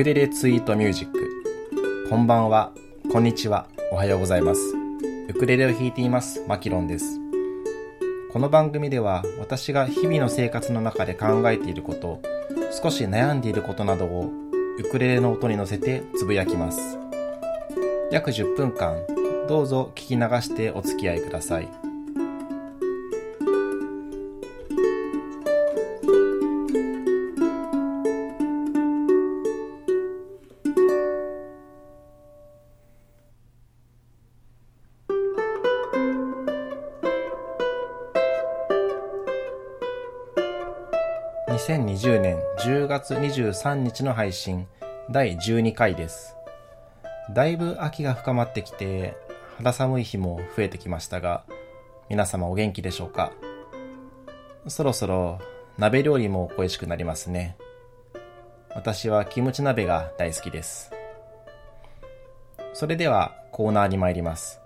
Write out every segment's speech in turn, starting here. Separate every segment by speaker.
Speaker 1: クレレツイートミュージック。こんばんは。こんにちは。おはようございます。ウクレレを弾いています。マキロンです。この番組では私が日々の生活の中で考えていること少し悩んでいることなどをウクレレの音に乗せてつぶやきます。約10分間どうぞ聞き流してお付き合いください。2020年10月23日の配信第12回です。だいぶ秋が深まってきて肌寒い日も増えてきましたが皆様お元気でしょうか？そろそろ鍋料理も恋しくなりますね。私はキムチ鍋が大好きです。それではコーナーに参ります。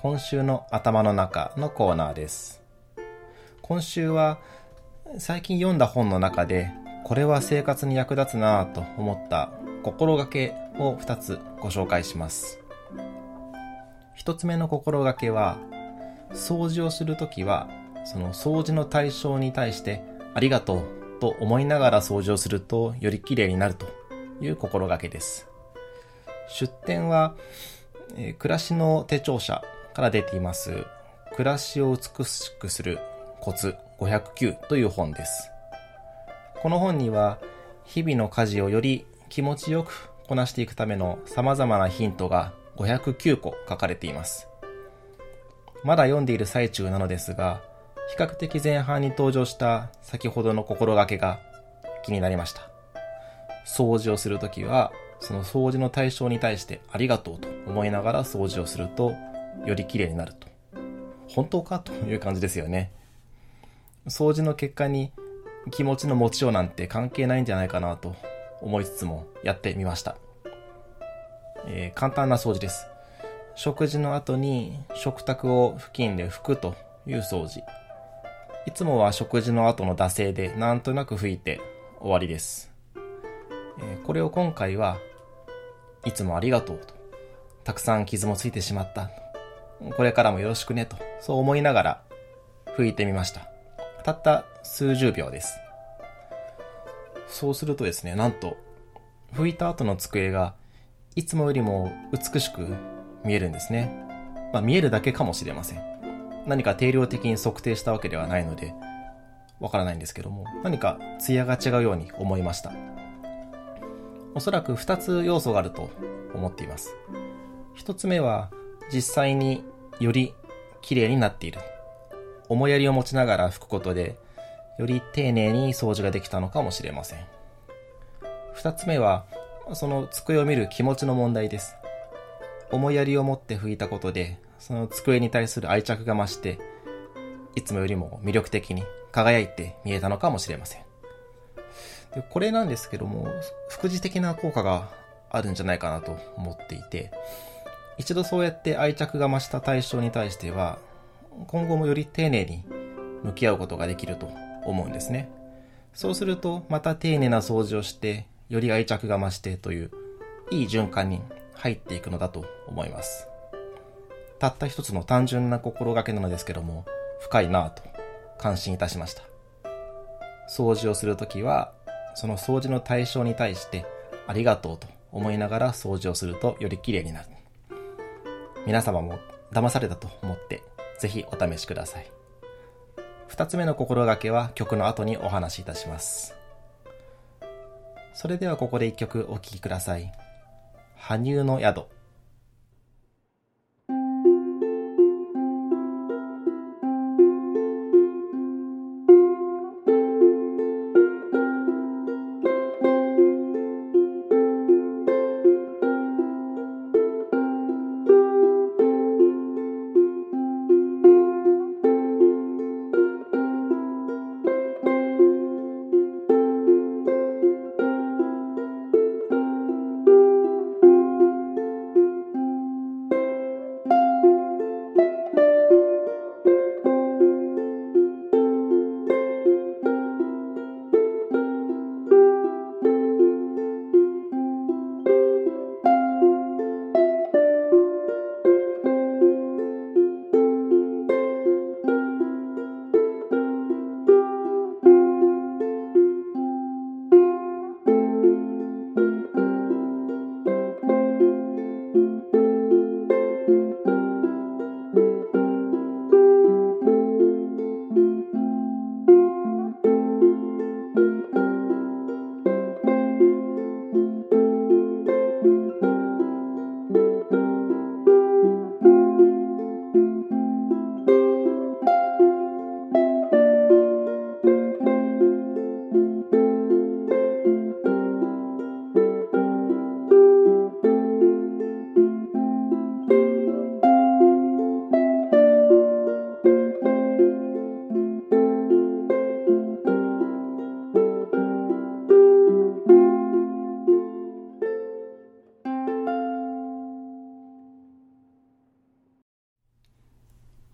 Speaker 1: 今週の頭の中のコーナーです。今週は最近読んだ本の中でこれは生活に役立つなぁと思った心がけを2つご紹介します。1つ目の心がけは掃除をするときはその掃除の対象に対してありがとうと思いながら掃除をするとより綺麗になるという心がけです。出典は、えー、暮らしの手帳者から出ています。暮らしを美しくするコツ509という本です。この本には日々の家事をより気持ちよくこなしていくための様々なヒントが509個書かれています。まだ読んでいる最中なのですが、比較的前半に登場した先ほどの心がけが気になりました。掃除をするときは、その掃除の対象に対してありがとうと思いながら掃除をすると、より綺麗になると。本当かという感じですよね。掃除の結果に気持ちの持ちようなんて関係ないんじゃないかなと思いつつもやってみました。えー、簡単な掃除です。食事の後に食卓を付近で拭くという掃除。いつもは食事の後の惰性でなんとなく拭いて終わりです。えー、これを今回はいつもありがとうと。たくさん傷もついてしまった。これからもよろしくねと。そう思いながら拭いてみました。たった数十秒です。そうするとですね、なんと、拭いた後の机がいつもよりも美しく見えるんですね。まあ見えるだけかもしれません。何か定量的に測定したわけではないので、わからないんですけども、何か艶が違うように思いました。おそらく2つ要素があると思っています。1つ目は、実際により綺麗になっている。思いやりを持ちながら拭くことで、より丁寧に掃除ができたのかもしれません。二つ目は、その机を見る気持ちの問題です。思いやりを持って拭いたことで、その机に対する愛着が増して、いつもよりも魅力的に輝いて見えたのかもしれません。でこれなんですけども、副次的な効果があるんじゃないかなと思っていて、一度そうやって愛着が増した対象に対しては、今後もより丁寧に向き合うことができると思うんですね。そうすると、また丁寧な掃除をして、より愛着が増してという、いい循環に入っていくのだと思います。たった一つの単純な心がけなのですけども、深いなぁと感心いたしました。掃除をするときは、その掃除の対象に対して、ありがとうと思いながら掃除をするとより綺麗になる。皆様も騙されたと思ってぜひお試しください。二つ目の心がけは曲の後にお話しいたします。それではここで一曲お聴きください。羽生の宿。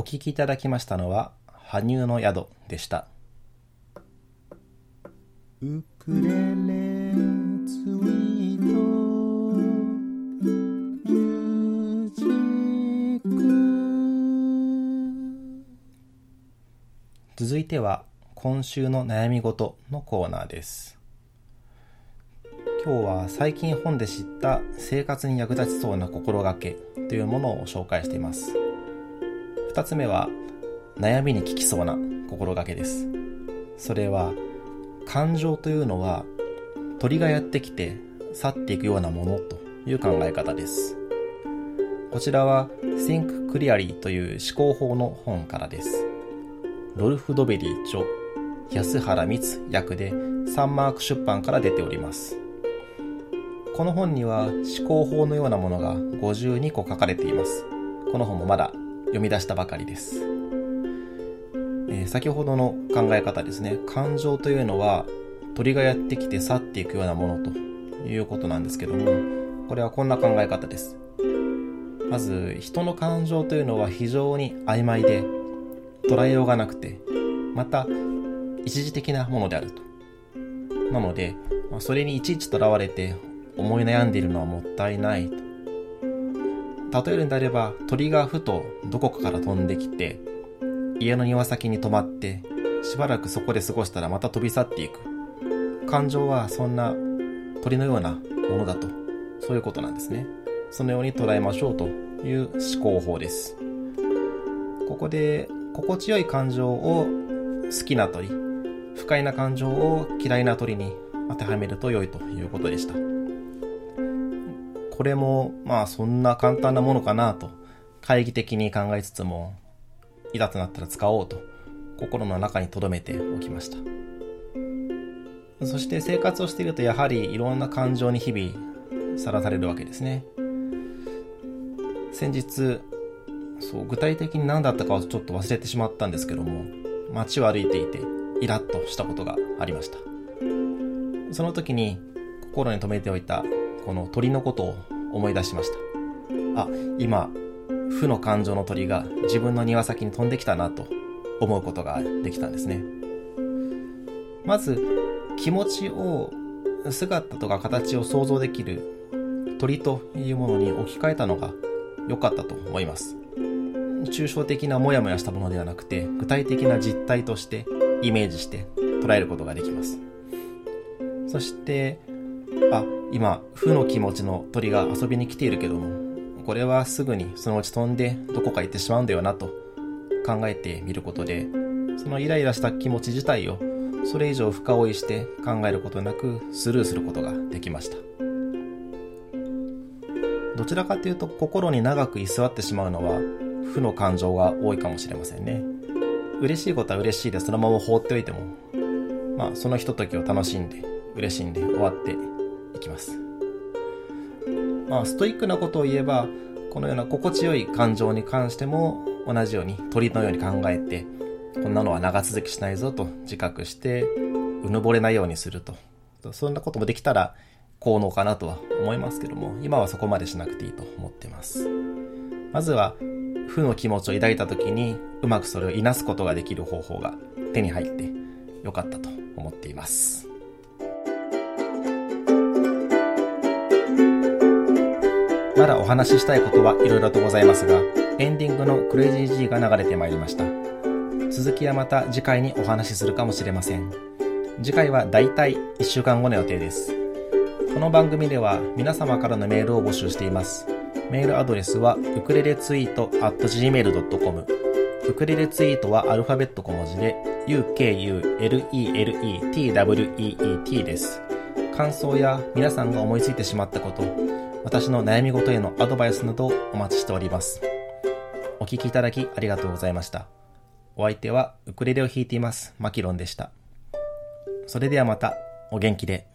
Speaker 1: お聴きいただきましたのは、羽生の宿でした。ウクレレツイート。続いては今週の悩み事のコーナーです。今日は最近本で知った生活に役立ちそうな心がけというものを紹介しています。2つ目は悩みに効きそうな心がけです。それは感情というのは鳥がやってきて去っていくようなものという考え方です。こちらは Think Clearly という思考法の本からです。ロルフ・ドベリー著安原光役でサンマーク出版から出ております。この本には思考法のようなものが52個書かれています。この本もまだ読み出したばかりです。えー、先ほどの考え方ですね。感情というのは鳥がやってきて去っていくようなものということなんですけどもこれはこんな考え方です。まず人の感情というのは非常に曖昧で捉えようがなくてまた一時的なものであると。なのでそれにいちいちとらわれて思い悩んでいるのはもったいないと。例えるんであれば鳥がふとどこかから飛んできて家の庭先に泊まって、しばらくそこで過ごしたらまた飛び去っていく。感情はそんな鳥のようなものだと。そういうことなんですね。そのように捉えましょうという思考法です。ここで、心地よい感情を好きな鳥、不快な感情を嫌いな鳥に当てはめると良いということでした。これも、まあそんな簡単なものかなと、懐疑的に考えつつも、いざとなったら使おうと心の中に留めておきました。そして生活をしているとやはりいろんな感情に日々さらされるわけですね。先日そう具体的に何だったかをちょっと忘れてしまったんですけども街を歩いていてイラッとしたことがありました。その時に心に留めておいたこの鳥のことを思い出しましたあ今負の感情の鳥が自分の庭先に飛んできたなと思うことができたんですね。まず、気持ちを、姿とか形を想像できる鳥というものに置き換えたのが良かったと思います。抽象的なモヤモヤしたものではなくて、具体的な実態としてイメージして捉えることができます。そして、あ、今、負の気持ちの鳥が遊びに来ているけども、これはすぐにそのうち飛んでどこか行ってしまうんだよなと考えてみることで、そのイライラした気持ち自体をそれ以上深追いして考えることなくスルーすることができました。どちらかというと心に長く居座ってしまうのは負の感情が多いかもしれませんね。嬉しいことは嬉しいでそのまま放っておいても、まあそのひとときを楽しんで嬉しんで終わってきます。まあ、ストイックなことを言えば、このような心地よい感情に関しても同じように鳥のように考えて、こんなのは長続きしないぞと自覚して、うぬぼれないようにすると。そんなこともできたら効能かなとは思いますけども、今はそこまでしなくていいと思ってます。まずは、負の気持ちを抱いた時にうまくそれをいなすことができる方法が手に入ってよかったと思っています。まだお話ししたいことはいろいろとございますが、エンディングのクレイジー G が流れてまいりました。続きはまた次回にお話しするかもしれません。次回はだいたい1週間後の予定です。この番組では皆様からのメールを募集しています。メールアドレスはウクレレツイート at gmail.com ウクレレツイートはアルファベット小文字で ukuleleTweet です。感想や皆さんが思いついてしまったこと、私の悩み事へのアドバイスなどお待ちしております。お聴きいただきありがとうございました。お相手はウクレレを弾いています、マキロンでした。それではまた、お元気で。